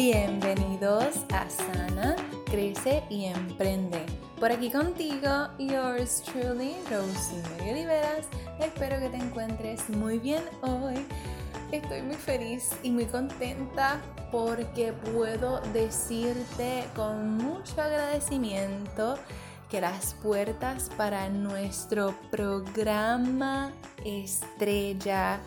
Bienvenidos a Sana, Crece y Emprende. Por aquí contigo, yours truly, Rosemary Oliveras. Espero que te encuentres muy bien hoy. Estoy muy feliz y muy contenta porque puedo decirte con mucho agradecimiento que las puertas para nuestro programa estrella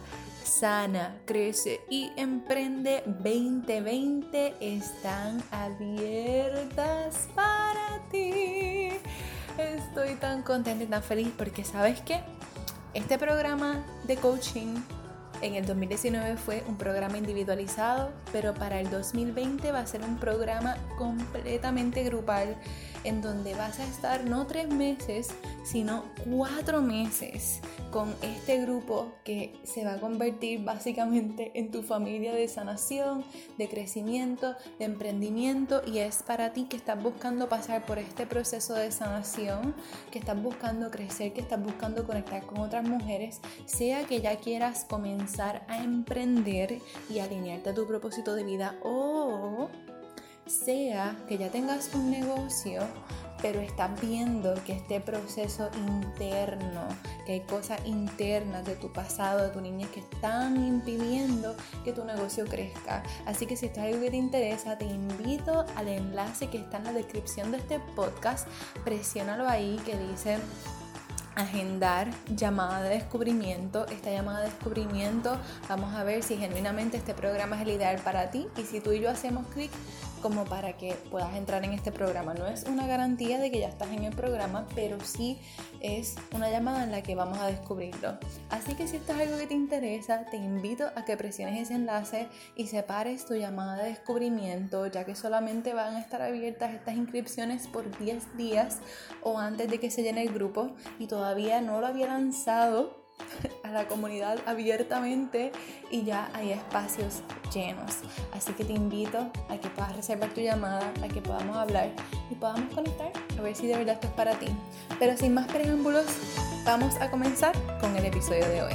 sana, crece y emprende. 2020 están abiertas para ti. Estoy tan contenta y tan feliz porque sabes que este programa de coaching en el 2019 fue un programa individualizado, pero para el 2020 va a ser un programa completamente grupal en donde vas a estar no tres meses, sino cuatro meses con este grupo que se va a convertir básicamente en tu familia de sanación, de crecimiento, de emprendimiento y es para ti que estás buscando pasar por este proceso de sanación, que estás buscando crecer, que estás buscando conectar con otras mujeres, sea que ya quieras comenzar a emprender y alinearte a tu propósito de vida o sea que ya tengas un negocio, pero estás viendo que este proceso interno, que hay cosas internas de tu pasado, de tu niñez que están impidiendo que tu negocio crezca. Así que si esto es algo que te interesa, te invito al enlace que está en la descripción de este podcast. Presiónalo ahí que dice agendar llamada de descubrimiento. Esta llamada de descubrimiento vamos a ver si genuinamente este programa es el ideal para ti y si tú y yo hacemos clic como para que puedas entrar en este programa. No es una garantía de que ya estás en el programa, pero sí es una llamada en la que vamos a descubrirlo. Así que si esto es algo que te interesa, te invito a que presiones ese enlace y separes tu llamada de descubrimiento, ya que solamente van a estar abiertas estas inscripciones por 10 días o antes de que se llene el grupo y todavía no lo había lanzado a la comunidad abiertamente y ya hay espacios llenos. Así que te invito a que puedas reservar tu llamada, a que podamos hablar y podamos conectar a ver si de verdad esto es para ti. Pero sin más preámbulos, vamos a comenzar con el episodio de hoy.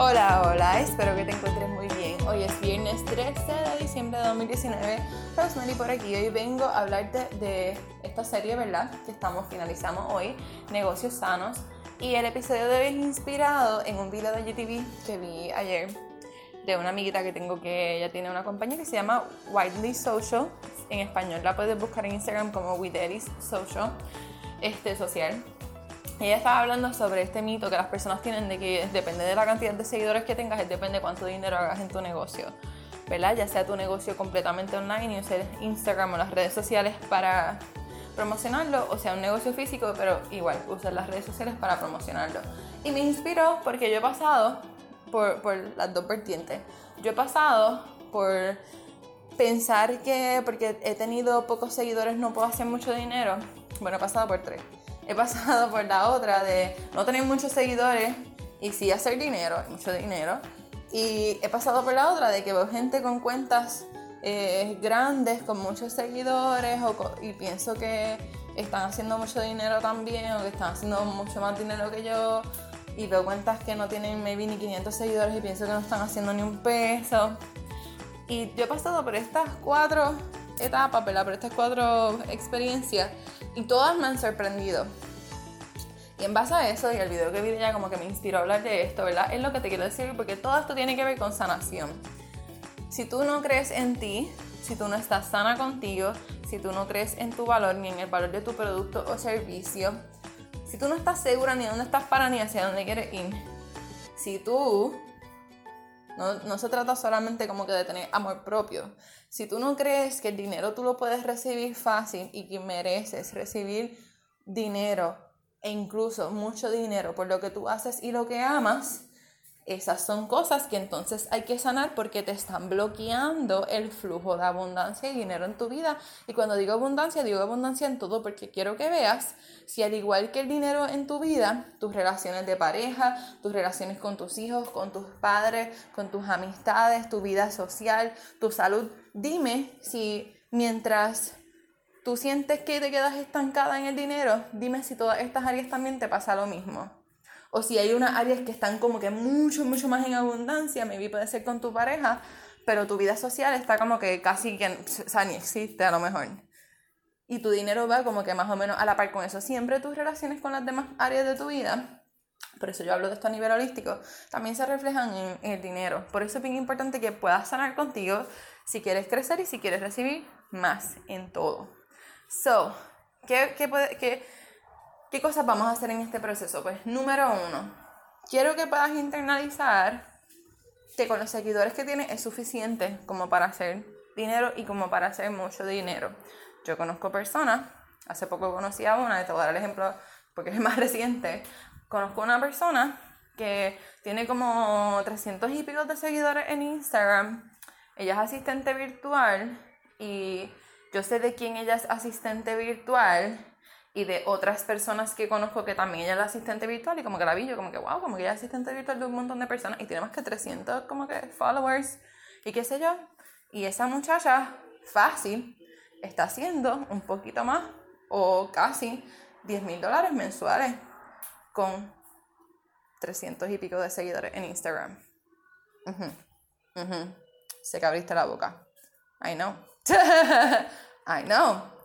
Hola, hola, espero que te encuentres muy bien. Hoy es viernes 13 de diciembre de 2019. Rosemary por aquí. Hoy vengo a hablarte de esta serie, ¿verdad? Que estamos finalizando hoy, Negocios Sanos y el episodio de hoy es inspirado en un video de GTV que vi ayer de una amiguita que tengo que ella tiene una compañía que se llama Widely Social. En español la puedes buscar en Instagram como Wideris Social, este social. Ella estaba hablando sobre este mito que las personas tienen de que depende de la cantidad de seguidores que tengas, depende de cuánto dinero hagas en tu negocio. ¿verdad? Ya sea tu negocio completamente online y usar Instagram o las redes sociales para promocionarlo, o sea, un negocio físico, pero igual, usar las redes sociales para promocionarlo. Y me inspiró porque yo he pasado por, las dos vertientes. Yo he pasado por pensar que porque he tenido pocos seguidores no puedo hacer mucho dinero. Bueno, he pasado por tres. He pasado por la otra de no tener muchos seguidores y sí hacer dinero, mucho dinero. Y he pasado por la otra de que veo gente con cuentas grandes con muchos seguidores y pienso que están haciendo mucho dinero también o que están haciendo mucho más dinero que yo y veo cuentas que no tienen maybe ni 500 seguidores y pienso que no están haciendo ni un peso. Y yo he pasado por estas cuatro etapas, ¿verdad? Por estas cuatro experiencias y todas me han sorprendido. Y en base a eso y el video que vi ya como que me inspiró a hablar de esto, ¿verdad? Es lo que te quiero decir porque todo esto tiene que ver con sanación. Si tú no crees en ti, si tú no estás sana contigo, si tú no crees en tu valor ni en el valor de tu producto o servicio, si tú no estás segura ni dónde estás para ni hacia dónde quieres ir, si tú no, se trata solamente como que de tener amor propio. Si tú no crees que el dinero tú lo puedes recibir fácil y que mereces recibir dinero e incluso mucho dinero por lo que tú haces y lo que amas, esas son cosas que entonces hay que sanar porque te están bloqueando el flujo de abundancia y dinero en tu vida. Y cuando digo abundancia, digo abundancia en todo porque quiero que veas si al igual que el dinero en tu vida, tus relaciones de pareja, tus relaciones con tus hijos, con tus padres, con tus amistades, tu vida social, tu salud, dime si mientras tú sientes que te quedas estancada en el dinero, dime si todas estas áreas también te pasa lo mismo o si hay unas áreas que están como que mucho, mucho más en abundancia, maybe puede ser con tu pareja, pero tu vida social está como que casi que, o sea, ni existe a lo mejor. Y tu dinero va como que más o menos a la par con eso. Siempre tus relaciones con las demás áreas de tu vida, por eso yo hablo de esto a nivel holístico, también se reflejan en, el dinero. Por eso es bien importante que puedas sanar contigo si quieres crecer y si quieres recibir más en todo. So, ¿qué, qué, qué, qué cosas vamos a hacer en este proceso? Pues número uno, quiero que puedas internalizar que con los seguidores que tiene es suficiente como para hacer dinero y como para hacer mucho dinero. Yo conozco personas, hace poco conocí a una, te voy a dar el ejemplo porque es más reciente, conozco una persona que tiene como 300 y pico de seguidores en Instagram, ella es asistente virtual y yo sé de quién ella es asistente virtual y de otras personas que conozco que también ella es la asistente virtual y como que la vi yo como que wow, como que ella es asistente virtual de un montón de personas y tiene más que 300 como que followers y qué sé yo. Y esa muchacha fácil está haciendo un poquito más o casi 10 mil dólares mensuales con 300 y pico de seguidores en Instagram. Sé que abriste la boca. I know. I know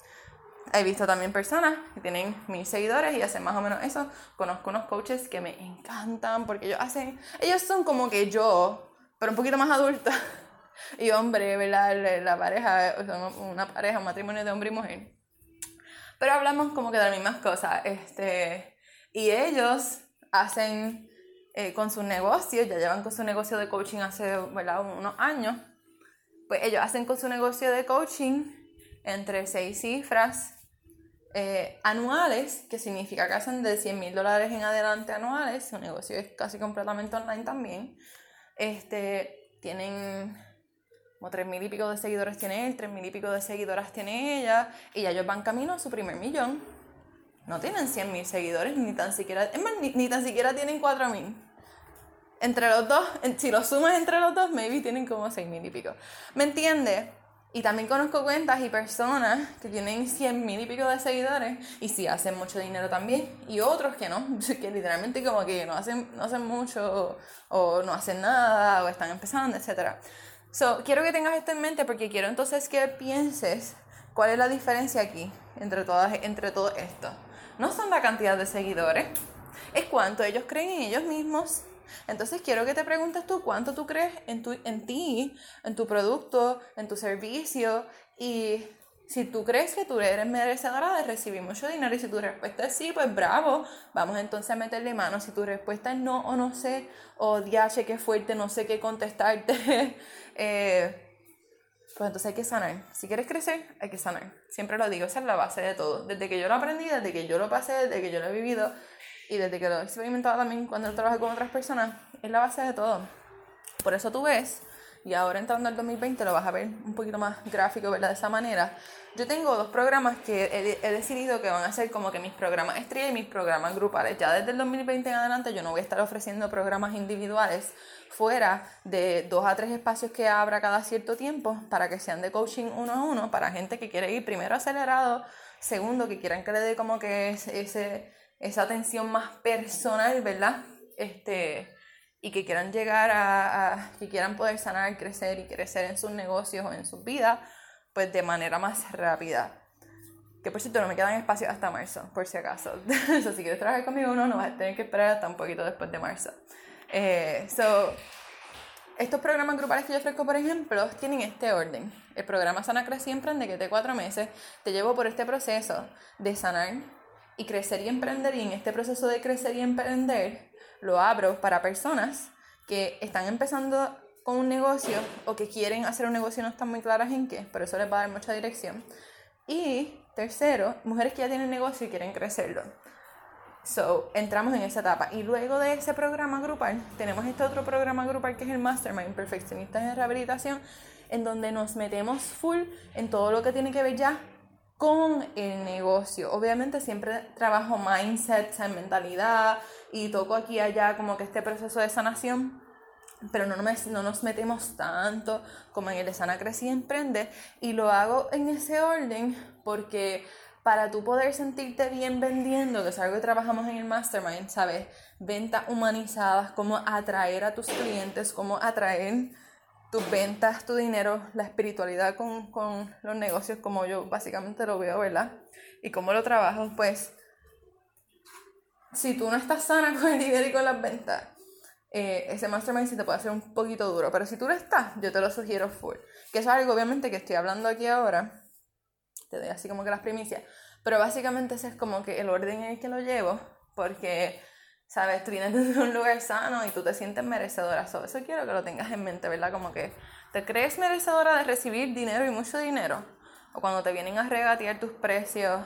he visto también personas que tienen mil seguidores y hacen más o menos eso. Conozco unos coaches que me encantan porque ellos hacen, ellos son como que yo, pero un poquito más adulta. Y hombre, ¿verdad? La pareja, son una pareja, un matrimonio de hombre y mujer. Pero hablamos como que de las mismas cosas. Este, y ellos hacen eh, con sus negocios, ya llevan con su negocio de coaching hace ¿verdad? unos años. Pues ellos hacen con su negocio de coaching entre seis cifras eh, anuales, que significa que hacen de 100 mil dólares en adelante anuales, su negocio es casi completamente online también, este, tienen como 3 mil y pico de seguidores tiene él, 3 mil y pico de seguidoras tiene ella, y ya ellos van camino a su primer millón. No tienen 100 mil seguidores, ni tan siquiera, es más, ni, ni tan siquiera tienen 4 mil. Entre los dos, si lo sumas entre los dos, maybe tienen como 6 mil y pico. ¿Me entiendes? Y también conozco cuentas y personas que tienen 100 mil y pico de seguidores y sí hacen mucho dinero también. Y otros que no, que literalmente como que no hacen, no hacen mucho o, no hacen nada o están empezando, etc. So, quiero que tengas esto en mente porque quiero entonces que pienses cuál es la diferencia aquí entre, todas, entre todo esto. No son la cantidad de seguidores, es cuánto ellos creen en ellos mismos entonces quiero que te preguntes tú cuánto tú crees en, tu, en ti, en tu producto, en tu servicio y si tú crees que tú eres merecedora de recibir mucho dinero y si tu respuesta es sí, pues bravo, vamos entonces a meterle mano. Si tu respuesta es no o no sé, o diache, qué fuerte, no sé qué contestarte, eh, pues entonces hay que sanar. Si quieres crecer, hay que sanar. Siempre lo digo, esa es la base de todo. Desde que yo lo aprendí, desde que yo lo pasé, desde que yo lo he vivido, y desde que lo he experimentado también cuando trabajo con otras personas, es la base de todo. Por eso tú ves, y ahora entrando al 2020 lo vas a ver un poquito más gráfico, ¿verdad? De esa manera. Yo tengo dos programas que he, he, decidido que van a ser como que mis programas estrella y mis programas grupales. Ya desde el 2020 en adelante yo no voy a estar ofreciendo programas individuales fuera de dos a tres espacios que abra cada cierto tiempo para que sean de coaching uno a uno para gente que quiere ir primero acelerado, segundo que quieran que le dé como que ese esa atención más personal, ¿verdad? Este, y que quieran llegar a, que quieran poder sanar, crecer y crecer en sus negocios o en sus vidas, pues de manera más rápida. Que por cierto, no me quedan espacios hasta marzo, por si acaso. so, si quieres trabajar conmigo, no, no vas a tener que esperar hasta un poquito después de marzo. Eh, so, estos programas grupales que yo ofrezco, por ejemplo, tienen este orden. El programa Sana Crece y Emprende, que es de cuatro meses, te llevo por este proceso de sanar, y crecer y emprender y en este proceso de crecer y emprender lo abro para personas que están empezando con un negocio o que quieren hacer un negocio y no están muy claras en qué, pero eso les va a dar mucha dirección. Y tercero, mujeres que ya tienen negocio y quieren crecerlo. So, entramos en esa etapa. Y luego de ese programa grupal, tenemos este otro programa grupal que es el Mastermind Perfeccionistas en Rehabilitación, en donde nos metemos full en todo lo que tiene que ver ya con el negocio. Obviamente siempre trabajo mindset, mentalidad y toco aquí y allá como que este proceso de sanación, pero no, no nos metemos tanto como en el de Sana Crece y Emprende y lo hago en ese orden porque para tú poder sentirte bien vendiendo, que es algo que trabajamos en el Mastermind, ¿sabes? Ventas humanizadas, cómo atraer a tus clientes, cómo atraer tus ventas, tu dinero, la espiritualidad con, con los negocios, como yo básicamente lo veo, ¿verdad? Y cómo lo trabajo, pues si tú no estás sana con el dinero y con las ventas, eh, ese mastermind sí te puede hacer un poquito duro. Pero si tú lo estás, yo te lo sugiero full. Que es algo, obviamente, que estoy hablando aquí ahora. Te doy así como que las primicias. Pero básicamente ese es como que el orden en el que lo llevo. Porque, ¿sabes? Tú vienes desde un lugar sano y tú te sientes merecedora. So, eso quiero que lo tengas en mente, ¿verdad? Como que te crees merecedora de recibir dinero y mucho dinero. O cuando te vienen a regatear tus precios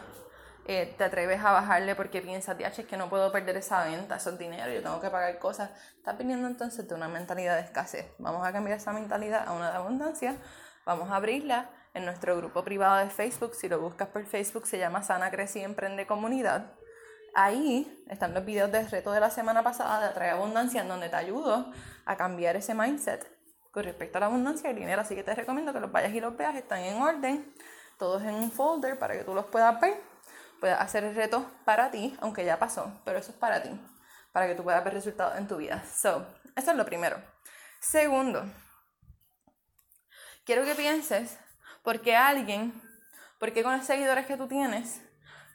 eh, te atreves a bajarle porque piensas, es que no puedo perder esa venta, eso es dinero, yo tengo que pagar cosas. Estás viniendo entonces de una mentalidad de escasez. Vamos a cambiar esa mentalidad a una de abundancia. Vamos a abrirla en nuestro grupo privado de Facebook. Si lo buscas por Facebook, se llama Sana Crece y Emprende Comunidad. Ahí están los videos del reto de la semana pasada de Atrae Abundancia, en donde te ayudo a cambiar ese mindset con respecto a la abundancia y el dinero. Así que te recomiendo que los vayas y los veas, están en orden, todos en un folder para que tú los puedas ver puedes hacer el reto para ti, aunque ya pasó, pero eso es para ti, para que tú puedas ver resultados en tu vida. So, eso es lo primero. Segundo, quiero que pienses por qué alguien, por qué con los seguidores que tú tienes,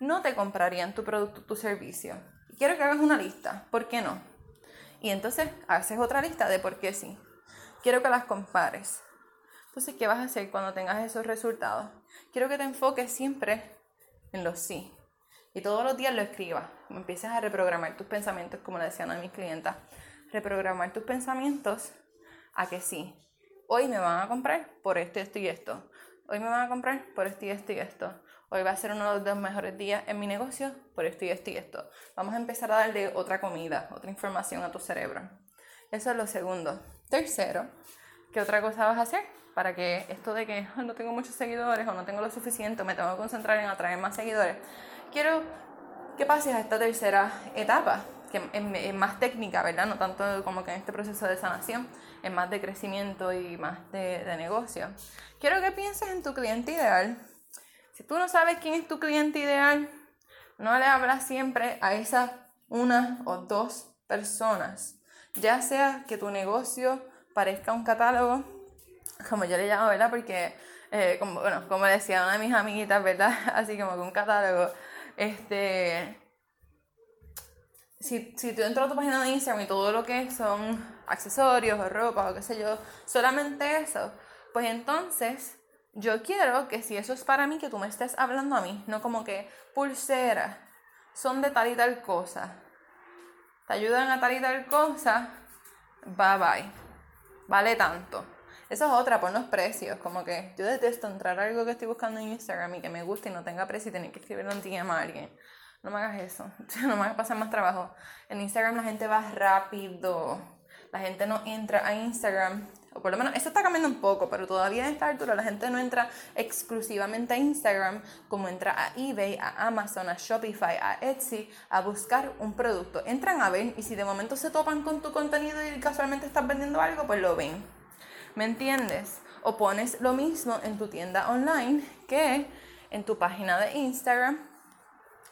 no te comprarían tu producto, tu servicio. Quiero que hagas una lista, ¿por qué no? Y entonces haces otra lista de por qué sí. Quiero que las compares. Entonces, ¿qué vas a hacer cuando tengas esos resultados? Quiero que te enfoques siempre en los sí. Y todos los días lo escribas. Empieces a reprogramar tus pensamientos, como le decían a mis clientas. Reprogramar tus pensamientos a que sí. Hoy me van a comprar por esto, esto y esto. Hoy me van a comprar por esto y esto y esto. Hoy va a ser uno de los mejores días en mi negocio por esto y esto y esto. Vamos a empezar a darle otra comida, otra información a tu cerebro. Eso es lo segundo. Tercero, ¿qué otra cosa vas a hacer? para que esto de que no tengo muchos seguidores o no tengo lo suficiente, me tengo que concentrar en atraer más seguidores, quiero que pases a esta tercera etapa, que es, más técnica, ¿verdad? No tanto como que en este proceso de sanación, es más de crecimiento y más de, de negocio. Quiero que pienses en tu cliente ideal. Si tú no sabes quién es tu cliente ideal, no le hablas siempre a esas una o dos personas. Ya sea que tu negocio parezca un catálogo como yo le llamo, ¿verdad? Porque, eh, como, bueno, como decía una de mis amiguitas, ¿verdad? Así como que un catálogo, este, si, si tú entras a tu página de Instagram y todo lo que son accesorios o ropa o qué sé yo, solamente eso, pues entonces yo quiero que si eso es para mí, que tú me estés hablando a mí, no como que pulseras, son de tal y tal cosa, te ayudan a tal y tal cosa, bye bye, vale tanto. Eso es otra, por los precios. Como que yo detesto entrar a algo que estoy buscando en Instagram y que me guste y no tenga precio y tener que escribirlo en DM a alguien. No me hagas eso. No me hagas pasar más trabajo. En Instagram la gente va rápido. La gente no entra a Instagram. O por lo menos, eso está cambiando un poco, pero todavía en esta altura la gente no entra exclusivamente a Instagram como entra a eBay, a Amazon, a Shopify, a Etsy, a buscar un producto. Entran a ver y si de momento se topan con tu contenido y casualmente estás vendiendo algo, pues lo ven. ¿Me entiendes? O pones lo mismo en tu tienda online que en tu página de Instagram.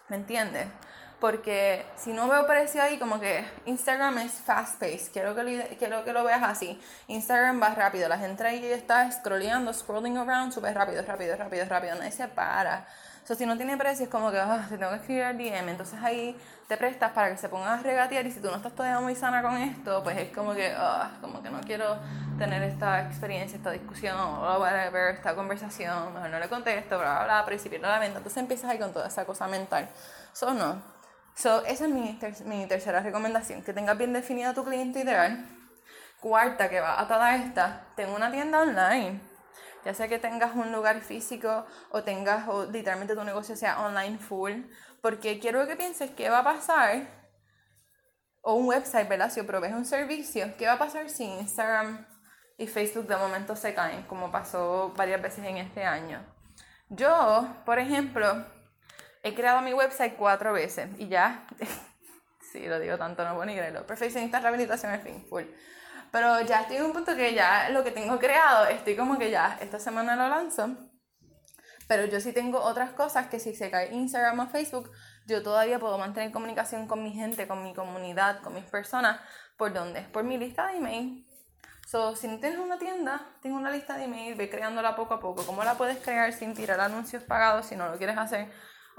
¿Me entiendes? Porque si no veo precio ahí, como que Instagram es fast paced. Quiero que, lo, quiero que lo veas así. Instagram va rápido. La gente ahí está scrolleando, scrolling around súper rápido, rápido, rápido, rápido. Nadie se para. O sea, si no tiene precio, es como que oh, te tengo que escribir al DM. Entonces ahí te prestas para que se pongan a regatear. Y si tú no estás todavía muy sana con esto, pues es como que, oh, como que no quiero tener esta experiencia, esta discusión, o whatever, esta conversación. Mejor no le contesto, bla, bla, bla, principio la venta. Entonces empiezas ahí con toda esa cosa mental. So, no. So, esa es mi, mi tercera recomendación. Que tengas bien definida tu cliente ideal. Cuarta, que va a toda esta, ten una tienda online ya sea que tengas un lugar físico o tengas o literalmente tu negocio sea online full, porque quiero que pienses qué va a pasar, o un website, ¿verdad? Si provees un servicio, ¿qué va a pasar si Instagram y Facebook de momento se caen, como pasó varias veces en este año? Yo, por ejemplo, he creado mi website cuatro veces y ya, sí, lo digo tanto, no puedo ni creerlo, perfeccionista rehabilitación al fin, full. Pero ya estoy en un punto que ya lo que tengo creado, estoy como que ya esta semana lo lanzo. Pero yo sí tengo otras cosas que si se cae Instagram o Facebook, yo todavía puedo mantener comunicación con mi gente, con mi comunidad, con mis personas. ¿Por dónde? Por mi lista de email. So, si no tienes una tienda, tengo una lista de email, ve creándola poco a poco. ¿Cómo la puedes crear sin tirar anuncios pagados si no lo quieres hacer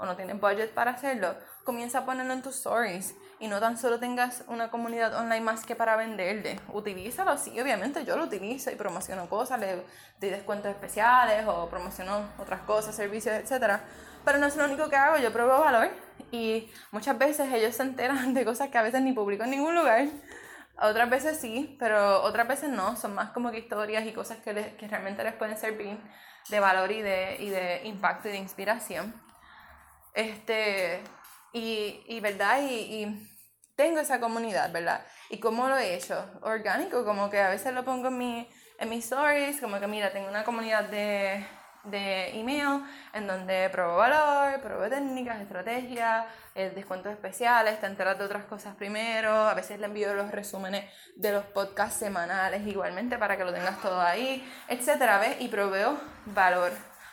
o no tienes budget para hacerlo? Comienza a ponerlo en tus stories y no tan solo tengas una comunidad online más que para venderle. Utilízalo, sí, obviamente yo lo utilizo y promociono cosas, le doy descuentos especiales o promociono otras cosas, servicios, etc. Pero no es lo único que hago, yo pruebo valor y muchas veces ellos se enteran de cosas que a veces ni publico en ningún lugar. Otras veces sí, pero otras veces no, son más como que historias y cosas que, realmente les pueden servir de valor y de impacto y de inspiración. Este, y, y verdad, y, y tengo esa comunidad, ¿verdad? ¿Y cómo lo he hecho? Orgánico, como que a veces lo pongo en, mi, en mis stories, como que mira, tengo una comunidad de, de email en donde pruebo valor, pruebo técnicas, estrategias, eh, descuentos especiales, te enteras de otras cosas primero, a veces le envío los resúmenes de los podcasts semanales igualmente para que lo tengas todo ahí, etcétera, ¿ves? Y proveo valor,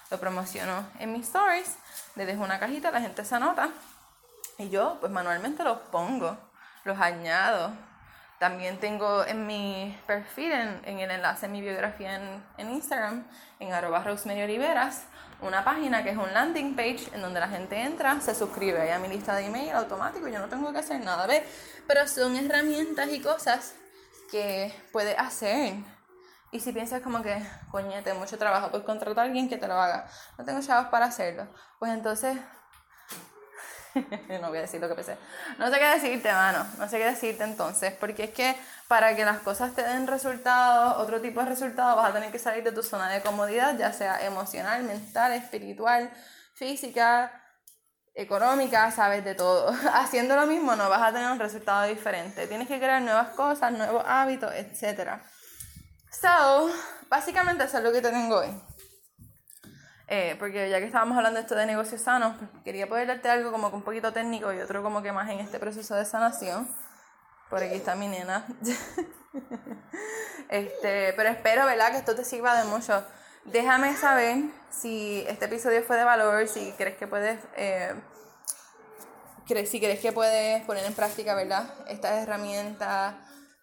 lo promociono en mis stories, le dejo una cajita, la gente se anota y yo pues manualmente los pongo los añado. También tengo en mi perfil, en, el enlace en mi biografía en, en Instagram, en arroba Rosemary Oliveras, una página que es un landing page en donde la gente entra, se suscribe a mi lista de email automático, yo no tengo que hacer nada, ¿ves? Pero son herramientas y cosas que puedes hacer. Y si piensas como que, coñete, mucho trabajo, pues contratar a alguien que te lo haga. No tengo chavos para hacerlo. Pues entonces no voy a decir lo que pensé. No sé qué decirte, mano. No sé qué decirte entonces. Porque es que para que las cosas te den resultados, otro tipo de resultados, vas a tener que salir de tu zona de comodidad, ya sea emocional, mental, espiritual, física, económica, sabes de todo. Haciendo lo mismo no vas a tener un resultado diferente. Tienes que crear nuevas cosas, nuevos hábitos, etc. So, básicamente eso es lo que te tengo hoy. Eh, porque ya que estábamos hablando de esto de negocios sanos, pues, quería poder darte algo como que un poquito técnico y otro como que más en este proceso de sanación. Por aquí está mi nena. este, pero espero, ¿verdad? Que esto te sirva de mucho. Déjame saber si este episodio fue de valor, si crees que puedes... Eh, si crees que puedes poner en práctica, ¿verdad? Estas herramientas,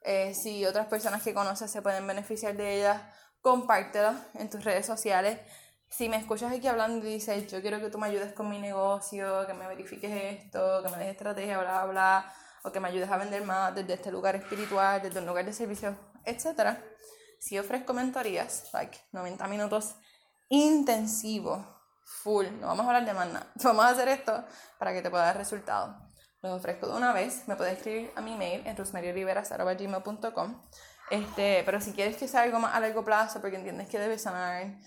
eh, si otras personas que conoces se pueden beneficiar de ellas, compártelo en tus redes sociales si me escuchas aquí hablando y dices, yo quiero que tú me ayudes con mi negocio, que me verifiques esto, que me des estrategia, bla, bla, bla, o que me ayudes a vender más desde este lugar espiritual, desde un lugar de servicio, etc. Si ofrezco mentorías, like 90 minutos intensivos, full, no vamos a hablar de más nada, vamos a hacer esto para que te pueda dar resultados. Los ofrezco de una vez, me puedes escribir a mi mail en rosmarioliveras.com este, pero si quieres que sea algo más a largo plazo, porque entiendes que debes sanar,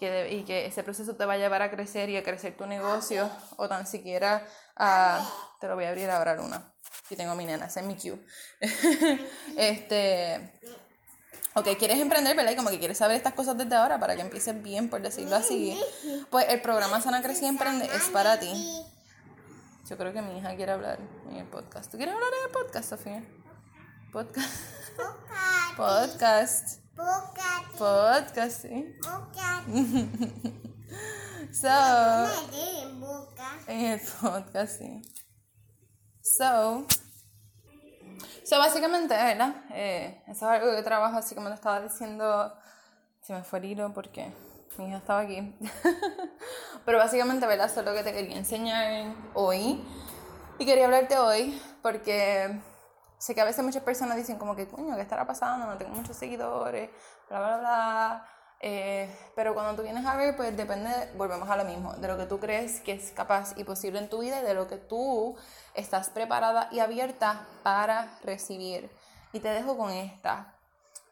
que y que ese proceso te va a llevar a crecer y a crecer tu negocio o tan siquiera a... Te lo voy a abrir ahora, Luna. Aquí tengo mi nena, ese es mi cue. este... Ok, quieres emprender, ¿verdad? Y como que quieres saber estas cosas desde ahora para que empieces bien, por decirlo así. Pues el programa Sana Crecer y Emprende es para ti. Yo creo que mi hija quiere hablar en el podcast. ¿Tú quieres hablar en el podcast, Sofía? Podcast. Podcast. Podcast. Podcast, sí. Podcast. so. En el podcast, sí. So. So, básicamente, ¿verdad? Eh, eso es algo que trabajo, así como te estaba diciendo. Se me fue el hilo porque hija estaba aquí. Pero básicamente, ¿verdad? Eso es lo que te quería enseñar hoy. Y quería hablarte hoy porque sé que a veces muchas personas dicen como que, coño, ¿qué estará pasando? No tengo muchos seguidores, bla, bla, bla. Eh, pero cuando tú vienes a ver, pues depende, volvemos a lo mismo, de lo que tú crees que es capaz y posible en tu vida y de lo que tú estás preparada y abierta para recibir. Y te dejo con esta.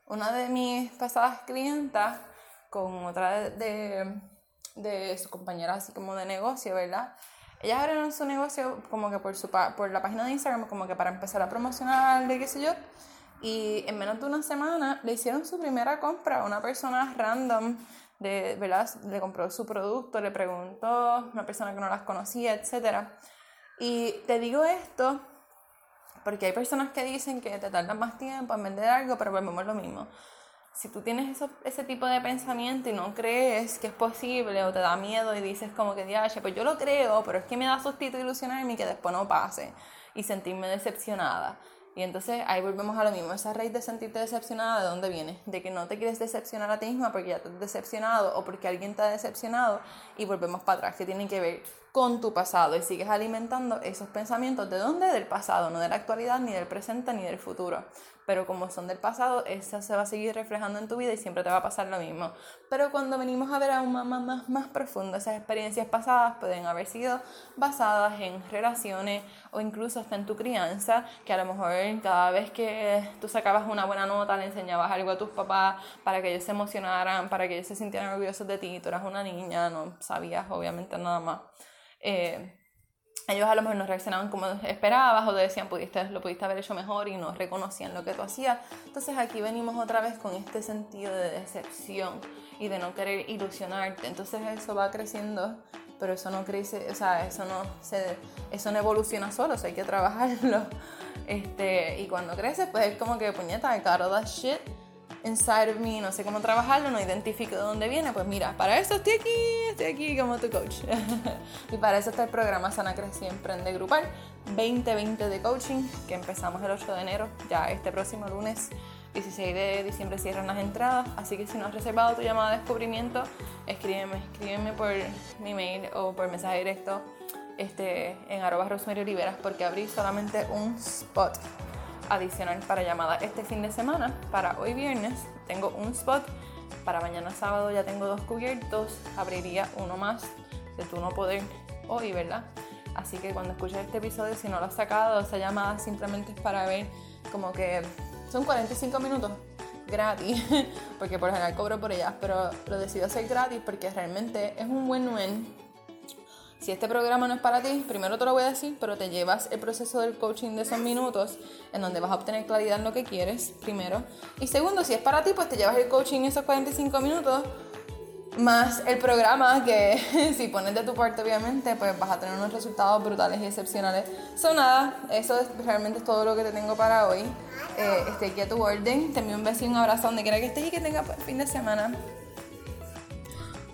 Una de mis pasadas clientas, con otra de, de, sus compañeras así como de negocio, ¿verdad? Ellas abrieron su negocio como que por, su, por la página de Instagram, como que para empezar a promocionar, de qué sé yo. Y en menos de una semana le hicieron su primera compra a una persona random, de, ¿verdad? Le compró su producto, le preguntó, una persona que no las conocía, etc. Y te digo esto porque hay personas que dicen que te tardan más tiempo en vender algo, pero volvemos lo mismo si tú tienes ese tipo de pensamiento y no crees que es posible o te da miedo y dices como que, diache, pues yo lo creo, pero es que me da sustito ilusionarme y que después no pase y sentirme decepcionada. Y entonces ahí volvemos a lo mismo, esa raíz de sentirte decepcionada, ¿de dónde viene? De que no te quieres decepcionar a ti misma porque ya te has decepcionado o porque alguien te ha decepcionado y volvemos para atrás, que tiene que ver con tu pasado y sigues alimentando esos pensamientos. ¿De dónde? Del pasado, no de la actualidad, ni del presente, ni del futuro. Pero como son del pasado, eso se va a seguir reflejando en tu vida y siempre te va a pasar lo mismo. Pero cuando venimos a ver aún más, más, más profundo, esas experiencias pasadas pueden haber sido basadas en relaciones o incluso hasta en tu crianza, que a lo mejor cada vez que tú sacabas una buena nota le enseñabas algo a tus papás para que ellos se emocionaran, para que ellos se sintieran orgullosos de ti, tú eras una niña, no sabías obviamente nada más. Eh, ellos a lo mejor no reaccionaban como esperabas o te decían pudiste, lo pudiste haber hecho mejor y no reconocían lo que tú hacías. Entonces aquí venimos otra vez con este sentido de decepción y de no querer ilusionarte. Entonces eso va creciendo, pero eso no crece, o sea, eso no, se, eso no evoluciona solo, o sea, hay que trabajarlo. Este, y cuando creces, pues es como que puñeta, I got that shit inside of me, no sé cómo trabajarlo, no identifico de dónde viene, pues mira, para eso estoy aquí, estoy aquí como tu coach. y para eso está el programa Sana Crecí Emprende Grupal 2020 de coaching, que empezamos el 8 de enero, ya este próximo lunes 16 de diciembre cierran las entradas, así que si no has reservado tu llamada de descubrimiento, escríbeme, escríbeme por mi mail o por mensaje directo este, en arroba Rosemary porque abrí solamente un spot adicional para llamada este fin de semana. Para hoy viernes tengo un spot. Para mañana sábado ya tengo dos cubiertos. Abriría uno más de tu no poder hoy, ¿verdad? Así que cuando escuches este episodio, si no lo has sacado, esa llamada simplemente es para ver como que son 45 minutos gratis, porque por general cobro por ellas, pero lo decido hacer gratis porque realmente es un buen win si este programa no es para ti, primero te lo voy a decir, pero te llevas el proceso del coaching de esos minutos en donde vas a obtener claridad en lo que quieres, primero. Y segundo, si es para ti, pues te llevas el coaching esos 45 minutos más el programa que si pones de tu parte obviamente pues vas a tener unos resultados brutales y excepcionales. Son nada, eso es, realmente es todo lo que te tengo para hoy. Eh, estoy aquí a tu orden, te envío un beso y un abrazo donde quiera que estés y que tengas fin de semana.